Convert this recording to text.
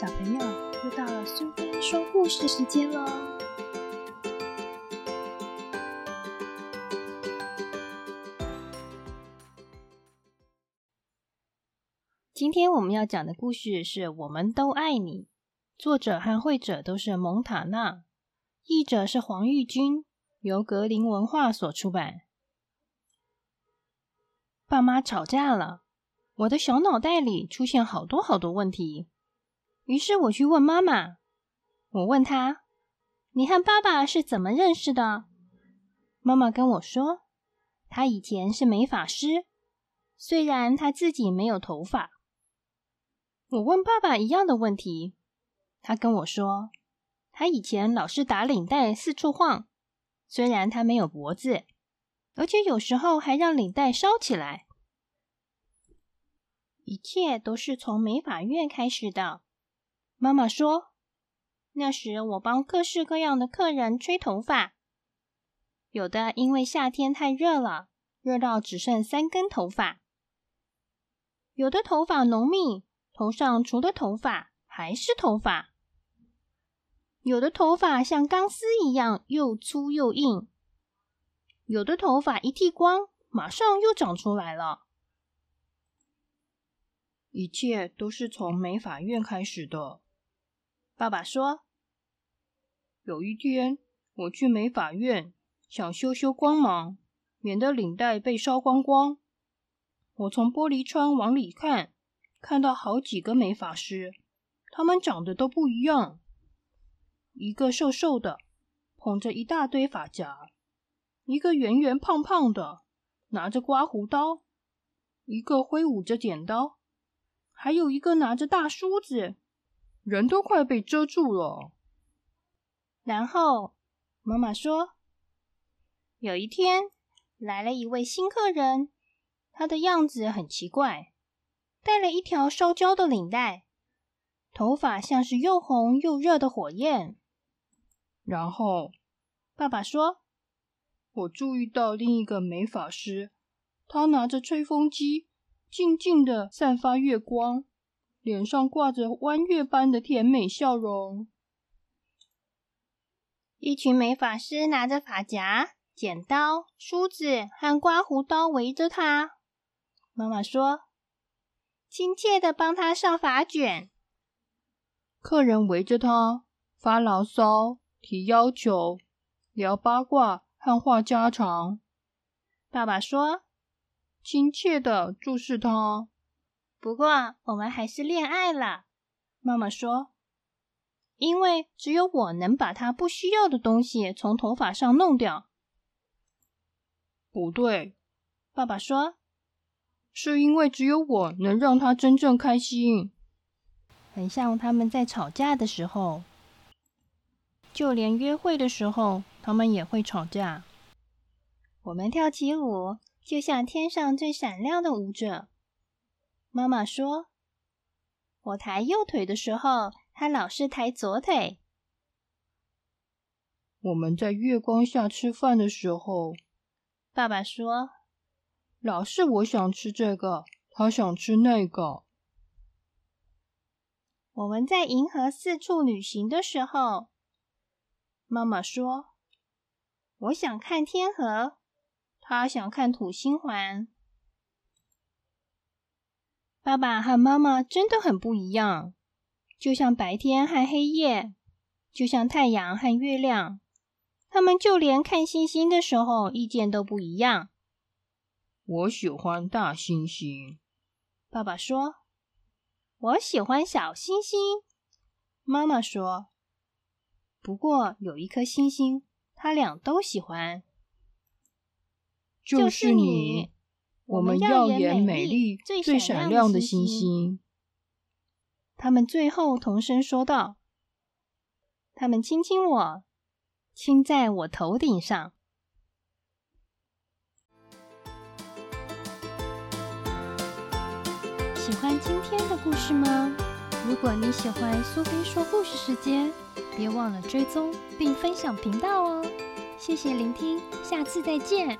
小朋友，又到了苏菲说故事时间喽！今天我们要讲的故事是《我们都爱你》，作者和绘者都是蒙塔纳，译者是黄玉君，由格林文化所出版。爸妈吵架了，我的小脑袋里出现好多好多问题。于是我去问妈妈，我问她：“你和爸爸是怎么认识的？”妈妈跟我说：“他以前是美发师，虽然他自己没有头发。”我问爸爸一样的问题，他跟我说：“他以前老是打领带四处晃，虽然他没有脖子，而且有时候还让领带烧起来。一切都是从美发院开始的。”妈妈说：“那时我帮各式各样的客人吹头发，有的因为夏天太热了，热到只剩三根头发；有的头发浓密，头上除了头发还是头发；有的头发像钢丝一样又粗又硬；有的头发一剃光，马上又长出来了。一切都是从美发院开始的。”爸爸说：“有一天，我去美发院，想修修光芒，免得领带被烧光光。我从玻璃窗往里看，看到好几个美发师，他们长得都不一样。一个瘦瘦的，捧着一大堆发夹；一个圆圆胖胖的，拿着刮胡刀；一个挥舞着剪刀；还有一个拿着大梳子。”人都快被遮住了。然后妈妈说：“有一天来了一位新客人，他的样子很奇怪，戴了一条烧焦的领带，头发像是又红又热的火焰。”然后爸爸说：“我注意到另一个美发师，他拿着吹风机，静静的散发月光。”脸上挂着弯月般的甜美笑容。一群美发师拿着发夹、剪刀、梳子和刮胡刀围着他。妈妈说：“亲切的帮他上发卷。”客人围着他发牢骚、提要求、聊八卦和话家常。爸爸说：“亲切的注视他。”不过，我们还是恋爱了。妈妈说：“因为只有我能把他不需要的东西从头发上弄掉。”不对，爸爸说：“是因为只有我能让他真正开心。”很像他们在吵架的时候，就连约会的时候，他们也会吵架。我们跳起舞，就像天上最闪亮的舞者。妈妈说：“我抬右腿的时候，他老是抬左腿。”我们在月光下吃饭的时候，爸爸说：“老是我想吃这个，他想吃那个。”我们在银河四处旅行的时候，妈妈说：“我想看天河，他想看土星环。”爸爸和妈妈真的很不一样，就像白天和黑夜，就像太阳和月亮。他们就连看星星的时候意见都不一样。我喜欢大星星，爸爸说。我喜欢小星星，妈妈说。不过有一颗星星，他俩都喜欢，就是你。我们耀眼美丽、最闪亮的星星。他们最后同声说道：“他们亲亲我，亲在我头顶上。”喜欢今天的故事吗？如果你喜欢苏菲说故事时间，别忘了追踪并分享频道哦！谢谢聆听，下次再见。